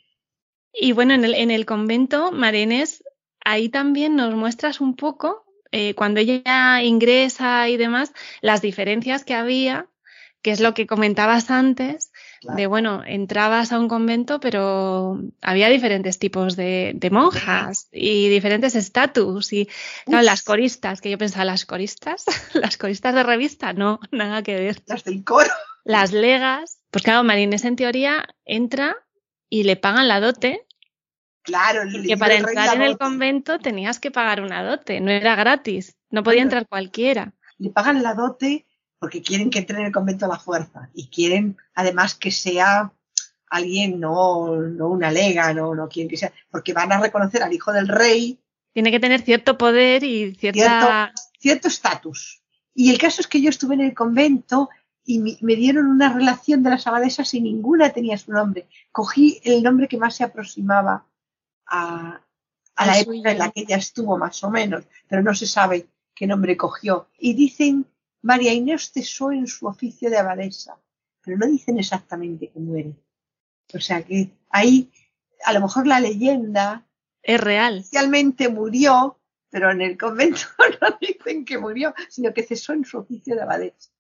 y bueno, en el, en el convento, Marenes, ahí también nos muestras un poco, eh, cuando ella ingresa y demás, las diferencias que había, que es lo que comentabas antes, de bueno, entrabas a un convento, pero había diferentes tipos de, de monjas y diferentes estatus. Y claro, las coristas, que yo pensaba, las coristas, las coristas de revista, no, nada que ver. Las del coro. Las legas. Pues claro, Marines en teoría entra y le pagan la dote Claro, que para entrar en el convento tenías que pagar una dote, no era gratis, no podía entrar cualquiera. Le pagan la dote porque quieren que entre en el convento a la fuerza y quieren además que sea alguien, no, no una lega, no, no quieren que sea, porque van a reconocer al hijo del rey. Tiene que tener cierto poder y cierta... cierto estatus. Y el caso es que yo estuve en el convento y me, dieron una relación de las abadesas y ninguna tenía su nombre. Cogí el nombre que más se aproximaba a, la época en la que ella estuvo, más o menos, pero no se sabe qué nombre cogió. Y dicen, María Inés cesó en su oficio de abadesa, pero no dicen exactamente que muere. O sea que ahí, a lo mejor la leyenda... Es real. Realmente murió, pero en el convento no dicen que murió, sino que cesó en su oficio de abadesa.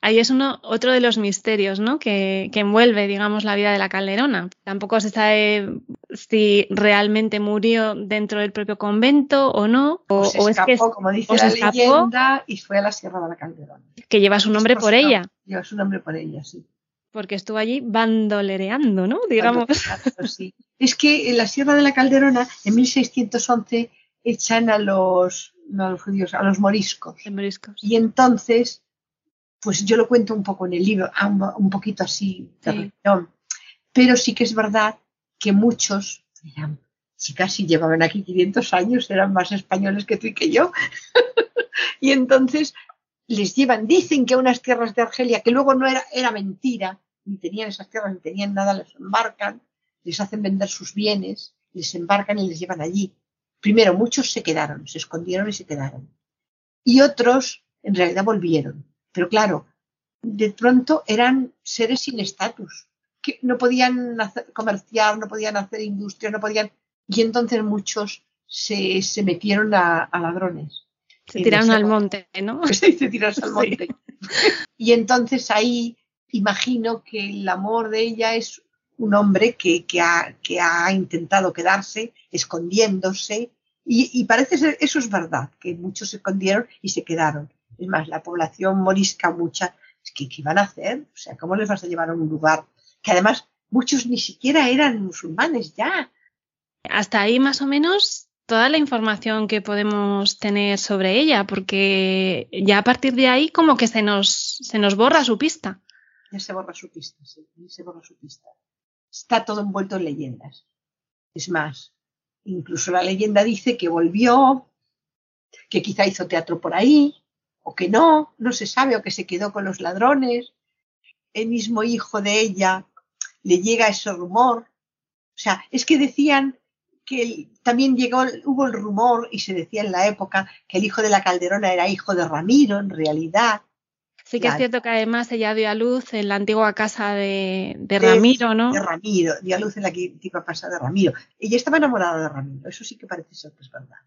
Ahí es uno, otro de los misterios ¿no? que, envuelve, digamos, la vida de la Calderona. Tampoco se sabe si realmente murió dentro del propio convento o no. O, se escapó, como dice la leyenda, y fue a la Sierra de la Calderona. Que lleva su nombre por ella. Lleva su nombre por ella, sí. Porque estuvo allí bandolereando, ¿no? Digamos. Sí. Es que en la Sierra de la Calderona, en 1611, echan a los, a los judíos, a los moriscos. moriscos. Y entonces pues yo lo cuento un poco en el libro, un poquito así de Pero sí que es verdad que muchos eran, si casi llevaban aquí 500 años, eran más españoles que tú y que yo. y entonces les llevan, dicen que a unas tierras de Argelia, que luego no era, era mentira, ni tenían esas tierras, ni tenían nada, les embarcan, les hacen vender sus bienes, les embarcan y les llevan allí. Primero, muchos se quedaron, se escondieron y se quedaron. Y otros, en realidad, volvieron pero claro, de pronto eran seres sin estatus, que no podían comerciar, no podían hacer industria, no podían. Y entonces muchos se, metieron a, ladrones. Se tiraron al monte, ¿no? se tirarse al monte. Y entonces ahí imagino que el amor de ella es un hombre que, ha, que ha, intentado quedarse escondiéndose y, y, parece ser, eso es verdad, que muchos se escondieron y se quedaron. Es más, la población morisca mucha, ¿qué, ¿qué van a hacer? O sea, ¿cómo les vas a llevar a un lugar que además muchos ni siquiera eran musulmanes ya? Hasta ahí más o menos toda la información que podemos tener sobre ella, porque ya a partir de ahí como que se nos, se nos borra su pista. Ya se borra su pista, sí, se borra su pista. Está todo envuelto en leyendas. Es más, incluso la leyenda dice que volvió, que quizá hizo teatro por ahí, o que no, no se sabe, o que se quedó con los ladrones. El mismo hijo de ella le llega ese rumor. O sea, es que decían que también llegó, hubo el rumor y se decía en la época que el hijo de la Calderona era hijo de Ramiro, en realidad. Sí que es cierto que además ella dio a luz en la antigua casa de, Ramiro, ¿no? De Ramiro, dio a luz en la antigua casa de Ramiro. Ella estaba enamorada de Ramiro, eso sí que parece ser que es verdad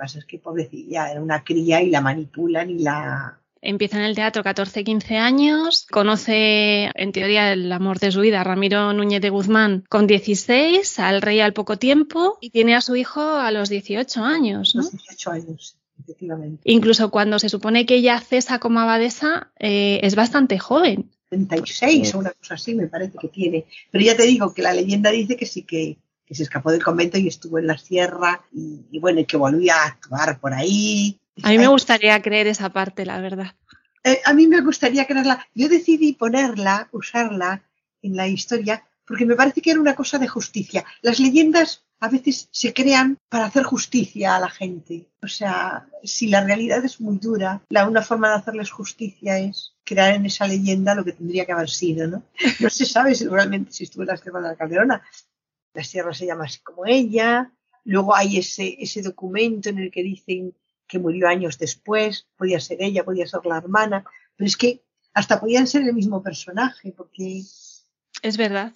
pasa es que pobrecilla, era una cría y la manipulan y la... Empieza en el teatro 14-15 años, conoce en teoría el amor de su vida, Ramiro Núñez de Guzmán, con 16, al rey al poco tiempo y tiene a su hijo a los 18 años. ¿no? Los 18 años, efectivamente. Incluso cuando se supone que ella cesa como abadesa, eh, es bastante joven. 36 o una cosa así me parece que tiene. Pero ya te digo que la leyenda dice que sí que que se escapó del convento y estuvo en la sierra y, bueno, y que volvía a actuar por ahí. A mí me gustaría creer esa parte, la verdad. Eh, a mí me gustaría creerla. Yo decidí ponerla, usarla en la historia, porque me parece que era una cosa de justicia. Las leyendas a veces se crean para hacer justicia a la gente. O sea, si la realidad es muy dura, la una forma de hacerles justicia es crear en esa leyenda lo que tendría que haber sido, ¿no? No se sabe si realmente si estuvo en la Sierra de la Calderona, la sierra se llama así como ella. Luego hay ese, ese documento en el que dicen que murió años después, podía ser ella, podía ser la hermana, pero es que hasta podían ser el mismo personaje, porque... Es verdad.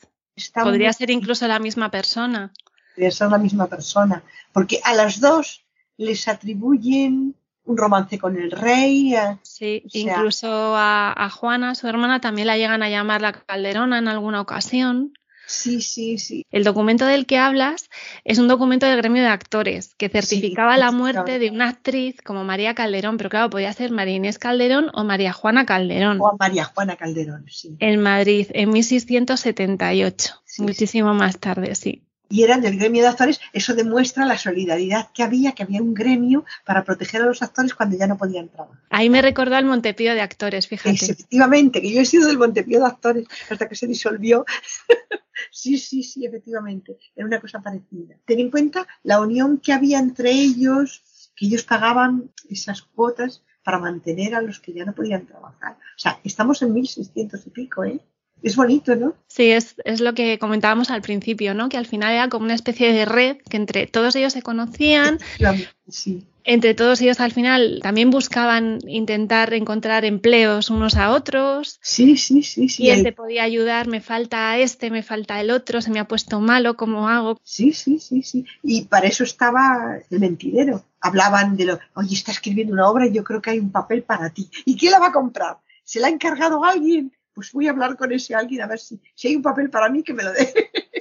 Podría ser incluso la misma persona. Podría ser la misma persona, porque a las dos les atribuyen un romance con el rey. Sí, incluso a, a, Juana, su hermana, también la llegan a llamar la Calderona en alguna ocasión. Sí, sí, sí. El documento del que hablas es un documento del gremio de actores que certificaba la muerte de una actriz como María Calderón, pero claro, podía ser María Inés Calderón o María Juana Calderón. O María Juana Calderón, sí. En Madrid, en 1678, muchísimo más tarde, sí y eran del gremio de actores, eso demuestra la solidaridad que había, que había un gremio para proteger a los actores cuando ya no podían trabajar. Ahí me recordó al Montepío de actores, fíjate. efectivamente, que yo he sido del Montepío de actores hasta que se disolvió. sí, sí, sí, efectivamente, era una cosa parecida. Ten en cuenta la unión que había entre ellos, que ellos pagaban esas cuotas para mantener a los que ya no podían trabajar. O sea, estamos en 1600 y pico, ¿eh? Es bonito, ¿no? Sí, es, es, lo que comentábamos al principio, ¿no? Que al final era como una especie de red que entre todos ellos se conocían. Sí entre todos ellos al final también buscaban intentar encontrar empleos unos a otros. Sí, sí, sí, sí. ¿Quién te podía ayudar? Me falta este, me falta el otro, se me ha puesto malo, ¿cómo hago? Sí, sí, sí, sí. Y para eso estaba el mentidero. Hablaban de lo, oye, está escribiendo una obra y yo creo que hay un papel para ti. ¿Y quién la va a comprar? ¿Se la ha encargado alguien? Pues voy a hablar con ese alguien a ver si, si hay un papel para mí que me lo dé.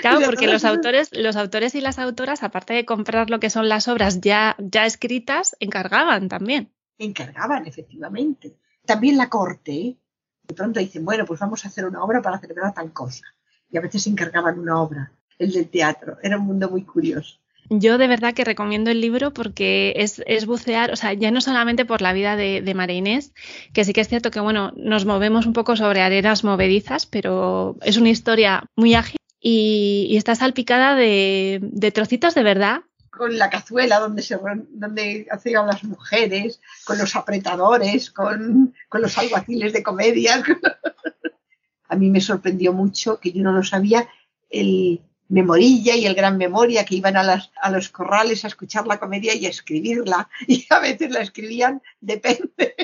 Claro, porque los autores, los autores y las autoras, aparte de comprar lo que son las obras ya, ya escritas, encargaban también. Encargaban, efectivamente. También la corte, ¿eh? de pronto dicen, bueno, pues vamos a hacer una obra para celebrar tal cosa. Y a veces encargaban una obra, el del teatro. Era un mundo muy curioso. Yo de verdad que recomiendo el libro porque es, es bucear, o sea, ya no solamente por la vida de, de Inés, que sí que es cierto que, bueno, nos movemos un poco sobre arenas movedizas, pero es una historia muy ágil y, está salpicada de, trocitos de verdad. Con la cazuela donde, se, donde hacían las mujeres, con los apretadores, con, los alguaciles de comedia. a mí me sorprendió mucho, que yo no lo sabía, el Memorilla y el Gran Memoria, que iban a, las, a los corrales a escuchar la comedia y a escribirla. Y a veces la escribían, depende.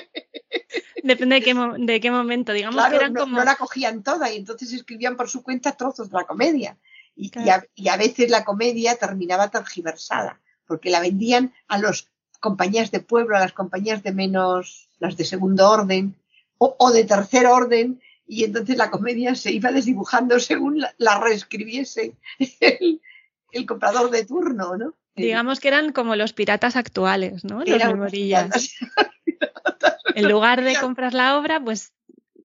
Depende de qué, de qué momento, digamos que eran no, como... no la cogían toda y entonces escribían por su cuenta trozos de la comedia. Y, y, a, veces la comedia terminaba tergiversada, porque la vendían a las compañías de pueblo, a las compañías de menos, las de segundo orden o, o de tercer orden, y entonces la comedia se iba desdibujando según la, reescribiese el, el, comprador de turno, ¿no? Digamos que eran como los piratas actuales, ¿no? Los memorillas. En lugar de comprar la obra, pues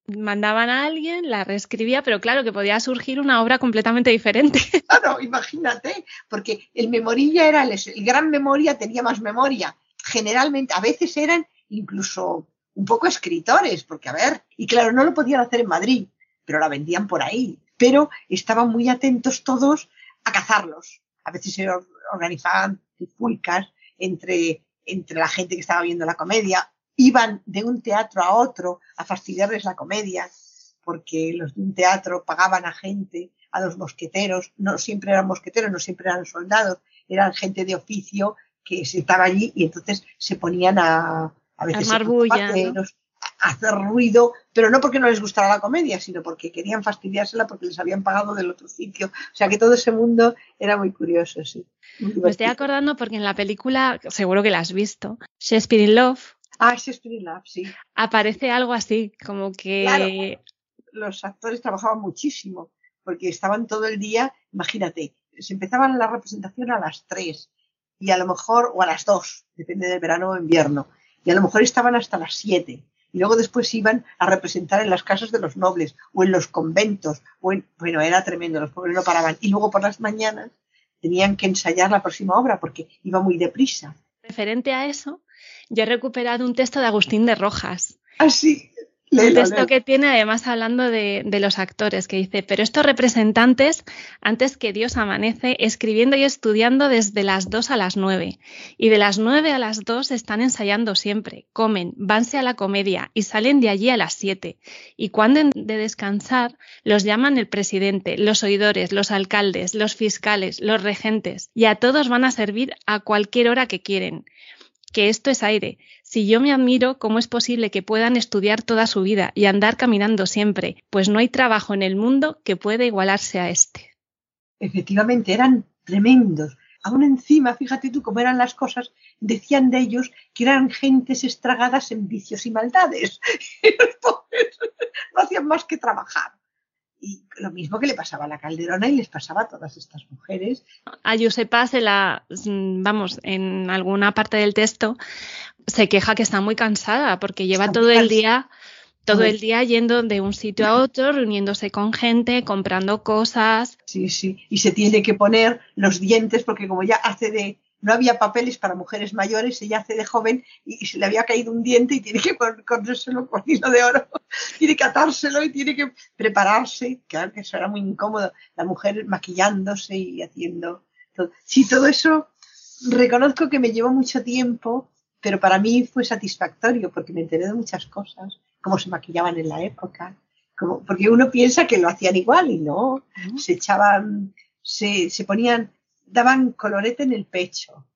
mandaban a alguien, la reescribía, pero claro que podía surgir una obra completamente diferente. Claro, imagínate, porque el memorilla era, el, gran memoria tenía más memoria. Generalmente, a veces eran incluso un poco escritores, porque a ver, y claro, no lo podían hacer en Madrid, pero la vendían por ahí. Pero estaban muy atentos todos a cazarlos. A veces se organizaban trifulcas entre, entre la gente que estaba viendo la comedia iban de un teatro a otro a fastidiarles la comedia, porque los de un teatro pagaban a gente, a los mosqueteros, no siempre eran mosqueteros, no siempre eran soldados, eran gente de oficio que estaba allí y entonces se ponían a, a veces hacer ruido, pero no porque no les gustara la comedia, sino porque querían fastidiársela porque les habían pagado del otro sitio. O sea que todo ese mundo era muy curioso, sí. Me estoy acordando porque en la película, seguro que la has visto, Shakespeare in Love, Ah, Shakespeare Lab, sí. Aparece algo así, como que... los actores trabajaban muchísimo, porque estaban todo el día, imagínate, se empezaban la representación a las 3 y a lo mejor, o a las 2, depende del verano o invierno, y a lo mejor estaban hasta las 7. Y luego después iban a representar en las casas de los nobles o en los conventos. O en, bueno, era tremendo, los pobres no paraban. Y luego por las mañanas tenían que ensayar la próxima obra porque iba muy deprisa. Referente a eso, yo he recuperado un texto de Agustín de Rojas. Ah, sí. Un texto que tiene además hablando de, de, los actores, que dice, pero estos representantes, antes que Dios amanece, escribiendo y estudiando desde las 2 a las 9. Y de las 9 a las 2 están ensayando siempre, comen, vanse a la comedia y salen de allí a las 7. Y cuando de descansar, los llaman el presidente, los oidores, los alcaldes, los fiscales, los regentes, y a todos van a servir a cualquier hora que quieren que esto es aire. Si yo me admiro, ¿cómo es posible que puedan estudiar toda su vida y andar caminando siempre? Pues no hay trabajo en el mundo que pueda igualarse a este. Efectivamente, eran tremendos. Aún encima, fíjate tú cómo eran las cosas, decían de ellos que eran gentes estragadas en vicios y maldades. no hacían más que trabajar. Y lo mismo que le pasaba a la Calderona y les pasaba a todas estas mujeres. A Josepa se la, vamos, en alguna parte del texto se queja que está muy cansada porque lleva todo el día todo el día yendo de un sitio a otro, reuniéndose con gente, comprando cosas. Sí, sí, y se tiene que poner los dientes porque como ya hace de no había papeles para mujeres mayores, ella hace de joven y se le había caído un diente y tiene que ponérselo con hilo de oro, tiene que atárselo y tiene que prepararse, claro que eso era muy incómodo, la mujer maquillándose y haciendo todo. Sí, todo eso reconozco que me llevó mucho tiempo pero para mí fue satisfactorio porque me enteré de muchas cosas, cómo se maquillaban en la época, como, porque uno piensa que lo hacían igual y no, se echaban, se, se ponían, daban colorete en el pecho,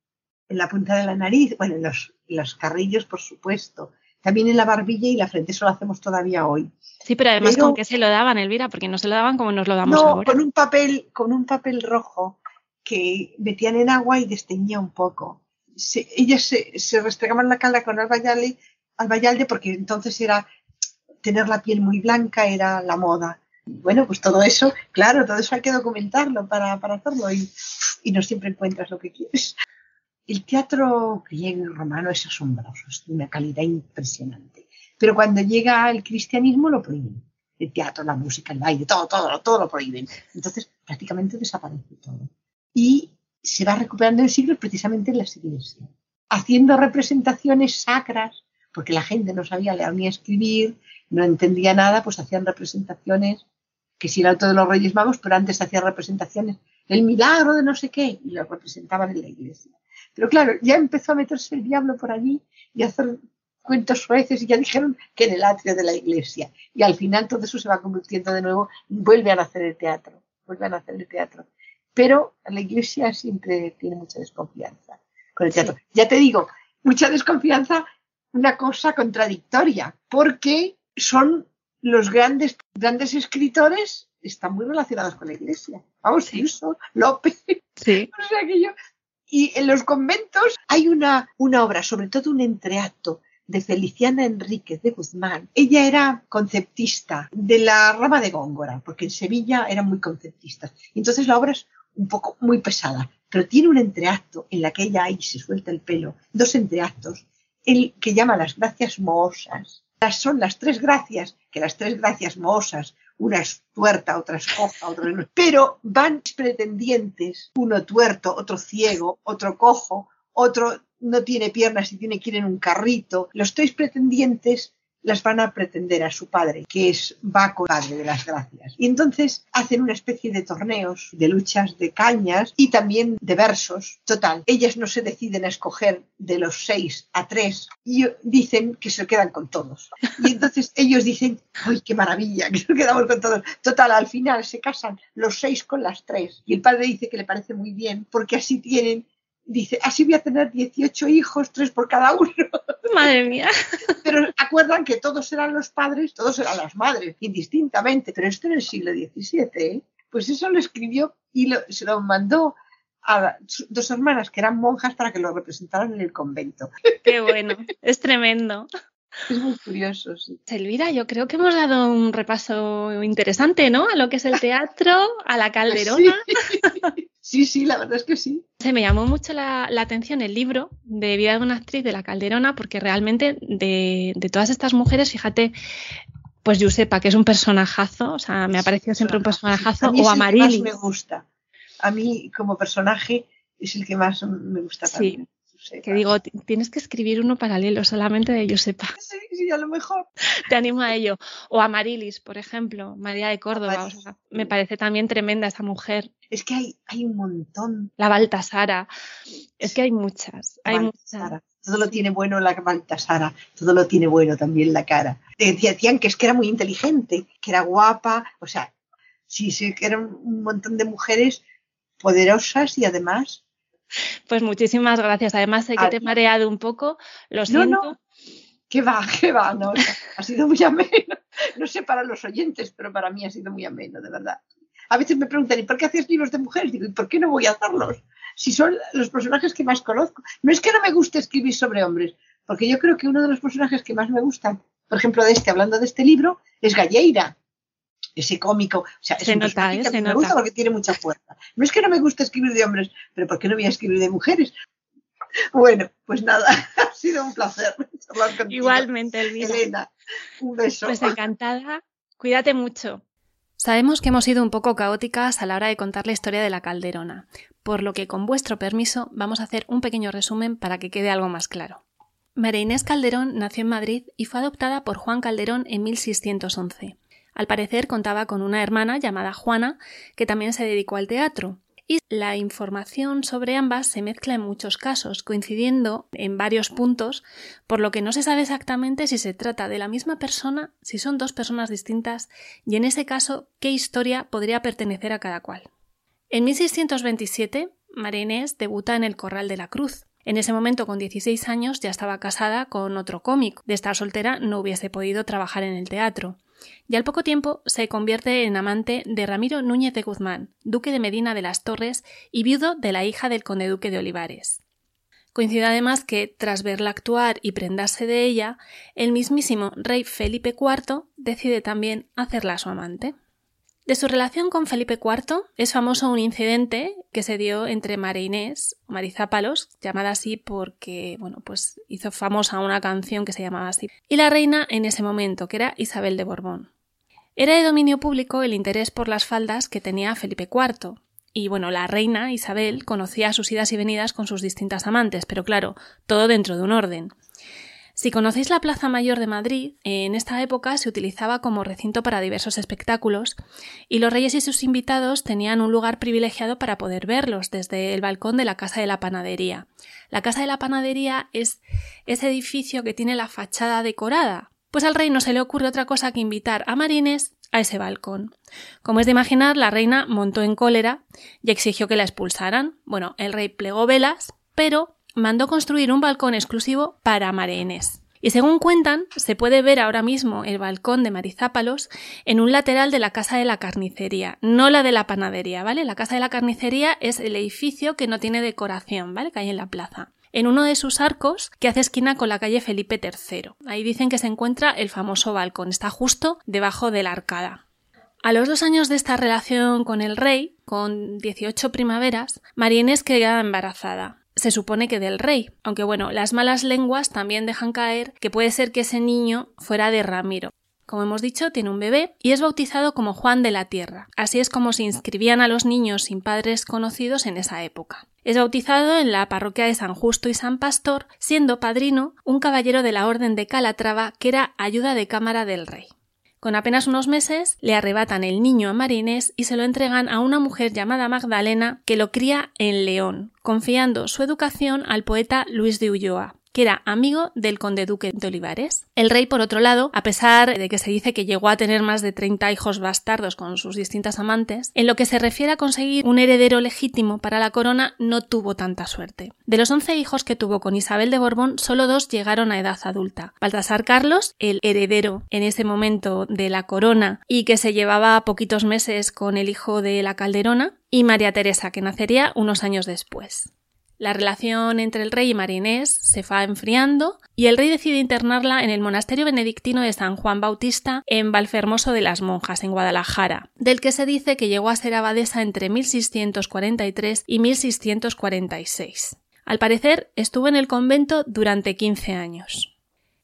en la punta de la nariz, bueno, en los, los carrillos, por supuesto, también en la barbilla y la frente, eso lo hacemos todavía hoy. Sí, pero además con qué se lo daban, Elvira, porque no se lo daban como nos lo damos no, ahora. con un papel, con un papel rojo que metían en agua y desteñía un poco. Se, ellas se, se, restregaban la cara con albayalde, albayalde porque entonces era tener la piel muy blanca era la moda. Bueno, pues todo eso, claro, todo eso hay que documentarlo para, para hacerlo y, y no siempre encuentras lo que quieres. El teatro griego y romano es asombroso, es de una calidad impresionante. Pero cuando llega el cristianismo lo prohíben. El teatro, la música, el baile, todo, todo, todo lo prohíben. Entonces prácticamente desaparece todo. Y se va recuperando el siglo precisamente en las iglesias, haciendo representaciones sacras, porque la gente no sabía leer ni escribir, no entendía nada, pues hacían representaciones, que si el auto de los Reyes Magos, pero antes hacían representaciones, el milagro de no sé qué, y lo representaban en la iglesia. Pero claro, ya empezó a meterse el diablo por allí y a hacer cuentos sueces y ya dijeron que en el atrio de la iglesia. Y al final todo eso se va convirtiendo de nuevo, vuelve a nacer el teatro, vuelve a nacer el teatro. Pero la iglesia siempre tiene mucha desconfianza con el teatro. Sí. Ya te digo, mucha desconfianza, una cosa contradictoria, porque son los grandes, grandes escritores, están muy relacionados con la iglesia. Vamos, sí. Tirso, López, sí. no sé aquello. Y en los conventos hay una, una obra, sobre todo un entreacto de Feliciana Enríquez de Guzmán. Ella era conceptista de la rama de Góngora, porque en Sevilla eran muy conceptistas. Entonces la obra es un poco muy pesada, pero tiene un entreacto en la que ella ahí se suelta el pelo, dos entreactos, el que llama las gracias mohosas. Son las tres gracias, que las tres gracias mohosas una es tuerta, otra es coja, otra no. Pero van pretendientes, uno tuerto, otro ciego, otro cojo, otro no tiene piernas y tiene que ir en un carrito. Los tres pretendientes las van a pretender a su padre, que es Baco, padre de las gracias. Y entonces hacen una especie de torneos, de luchas de cañas y también de versos. Total, ellas no se deciden a escoger de los seis a tres y dicen que se quedan con todos. Y entonces ellos dicen, ¡ay, qué maravilla! Que nos quedamos con todos. Total, al final se casan los seis con las tres. Y el padre dice que le parece muy bien porque así tienen dice, así voy a tener 18 hijos, tres por cada uno. Madre mía. Pero acuerdan que todos eran los padres, todos eran las madres, indistintamente. Pero esto en el siglo XVII, ¿eh? pues eso lo escribió y lo, se lo mandó a dos hermanas que eran monjas para que lo representaran en el convento. Qué bueno, es tremendo. Es muy curioso, sí. Elvira, yo creo que hemos dado un repaso interesante, ¿no? A lo que es el teatro, a la calderona. Sí, sí, sí la verdad es que sí. Se me llamó mucho la, la, atención el libro de Vida de una actriz de la calderona, porque realmente de, de todas estas mujeres, fíjate, pues Giuseppa, que es un personajazo, o sea, me ha parecido siempre un personajazo, o más me gusta. A mí, como personaje, es el que más me gusta también. Sí. Que digo, tienes que escribir uno paralelo solamente de Josepa. Sí, sí, a lo mejor. Te animo a ello. O a Marilis, por ejemplo, María de Córdoba. O sea, me parece también tremenda esa mujer. Es que hay, hay un montón. La Baltasara. Es que hay muchas. Hay Baltasara. muchas. Todo lo tiene bueno la Baltasara. Todo lo tiene bueno también la cara. Decían que es que era muy inteligente, que era guapa. O sea, sí, sí, que eran un montón de mujeres poderosas y además pues muchísimas gracias. Además, sé que te he mareado un poco. Lo siento. No, no. ¿Qué va? ¿Qué va? No, ha sido muy ameno. No sé para los oyentes, pero para mí ha sido muy ameno, de verdad. A veces me preguntan, ¿y por qué haces libros de mujeres? Digo, ¿y por qué no voy a hacerlos? Si son los personajes que más conozco. No es que no me guste escribir sobre hombres, porque yo creo que uno de los personajes que más me gustan, por ejemplo, de este, hablando de este libro, es Galleira ese cómico. O sea, es se un nota, ¿eh? que se me nota. gusta porque tiene mucha fuerza. No es que no me guste escribir de hombres, pero ¿por qué no voy a escribir de mujeres? Bueno, pues nada, ha sido un placer charlar contigo. Igualmente, Elvira. Elena, un beso. Pues encantada. Cuídate mucho. Sabemos que hemos sido un poco caóticas a la hora de contar la historia de la calderona, por lo que con vuestro permiso vamos a hacer un pequeño resumen para que quede algo más claro. María Inés Calderón nació en Madrid y fue adoptada por Juan Calderón en 1611. Al parecer contaba con una hermana llamada Juana, que también se dedicó al teatro. Y la información sobre ambas se mezcla en muchos casos, coincidiendo en varios puntos, por lo que no se sabe exactamente si se trata de la misma persona, si son dos personas distintas y en ese caso qué historia podría pertenecer a cada cual. En 1627, María debuta en el Corral de la Cruz. En ese momento, con 16 años, ya estaba casada con otro cómico. De estar soltera no hubiese podido trabajar en el teatro y al poco tiempo se convierte en amante de Ramiro Núñez de Guzmán, duque de Medina de las Torres y viudo de la hija del conde duque de Olivares. Coincide además que, tras verla actuar y prendarse de ella, el mismísimo rey Felipe IV decide también hacerla su amante. De su relación con Felipe IV es famoso un incidente que se dio entre María Inés, Marizápalos, llamada así porque, bueno, pues hizo famosa una canción que se llamaba así, y la reina en ese momento, que era Isabel de Borbón. Era de dominio público el interés por las faldas que tenía Felipe IV, y bueno, la reina Isabel conocía sus idas y venidas con sus distintas amantes, pero claro, todo dentro de un orden. Si conocéis la Plaza Mayor de Madrid, en esta época se utilizaba como recinto para diversos espectáculos y los reyes y sus invitados tenían un lugar privilegiado para poder verlos desde el balcón de la Casa de la Panadería. La Casa de la Panadería es ese edificio que tiene la fachada decorada. Pues al rey no se le ocurre otra cosa que invitar a marines a ese balcón. Como es de imaginar, la reina montó en cólera y exigió que la expulsaran. Bueno, el rey plegó velas, pero mandó construir un balcón exclusivo para Marenes. Y según cuentan, se puede ver ahora mismo el balcón de Marizápalos en un lateral de la casa de la carnicería, no la de la panadería, ¿vale? La casa de la carnicería es el edificio que no tiene decoración, ¿vale? Que hay en la plaza. En uno de sus arcos, que hace esquina con la calle Felipe III. Ahí dicen que se encuentra el famoso balcón, está justo debajo de la arcada. A los dos años de esta relación con el rey, con 18 primaveras, María Inés embarazada se supone que del rey, aunque bueno, las malas lenguas también dejan caer que puede ser que ese niño fuera de Ramiro. Como hemos dicho, tiene un bebé y es bautizado como Juan de la Tierra. Así es como se inscribían a los niños sin padres conocidos en esa época. Es bautizado en la parroquia de San Justo y San Pastor, siendo padrino un caballero de la Orden de Calatrava que era ayuda de cámara del rey. Con apenas unos meses le arrebatan el niño a Marines y se lo entregan a una mujer llamada Magdalena que lo cría en León, confiando su educación al poeta Luis de Ulloa que era amigo del conde duque de Olivares. El rey, por otro lado, a pesar de que se dice que llegó a tener más de 30 hijos bastardos con sus distintas amantes, en lo que se refiere a conseguir un heredero legítimo para la corona no tuvo tanta suerte. De los 11 hijos que tuvo con Isabel de Borbón, solo dos llegaron a edad adulta. Baltasar Carlos, el heredero en ese momento de la corona y que se llevaba poquitos meses con el hijo de la Calderona, y María Teresa, que nacería unos años después. La relación entre el rey y Marinés se va enfriando y el rey decide internarla en el monasterio benedictino de San Juan Bautista en Valfermoso de las Monjas, en Guadalajara, del que se dice que llegó a ser abadesa entre 1643 y 1646. Al parecer, estuvo en el convento durante 15 años.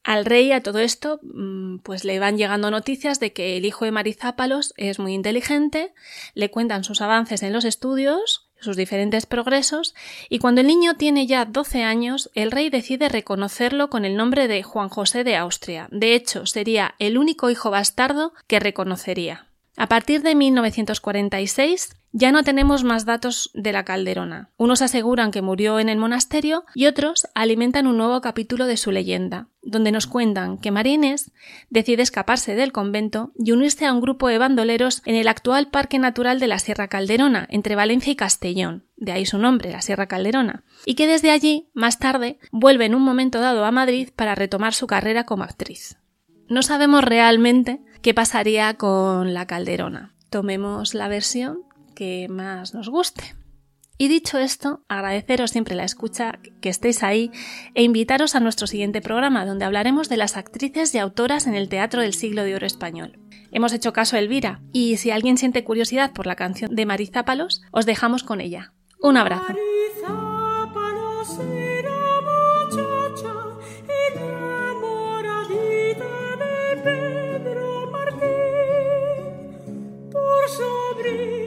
Al rey a todo esto, mm, pues le van llegando noticias de que el hijo de Marizápalos es muy inteligente, le cuentan sus avances en los estudios, sus diferentes progresos, y cuando el niño tiene ya 12 años, el rey decide reconocerlo con el nombre de Juan José de Austria. De hecho, sería el único hijo bastardo que reconocería. A partir de 1946 ya no tenemos más datos de la Calderona. Unos aseguran que murió en el monasterio y otros alimentan un nuevo capítulo de su leyenda, donde nos cuentan que Marines decide escaparse del convento y unirse a un grupo de bandoleros en el actual Parque Natural de la Sierra Calderona, entre Valencia y Castellón, de ahí su nombre, la Sierra Calderona, y que desde allí, más tarde, vuelve en un momento dado a Madrid para retomar su carrera como actriz. No sabemos realmente qué pasaría con la Calderona. Tomemos la versión que más nos guste. Y dicho esto, agradeceros siempre la escucha, que estéis ahí e invitaros a nuestro siguiente programa, donde hablaremos de las actrices y autoras en el teatro del siglo de oro español. Hemos hecho caso a Elvira, y si alguien siente curiosidad por la canción de Marizápalos, os dejamos con ella. Un abrazo. sobre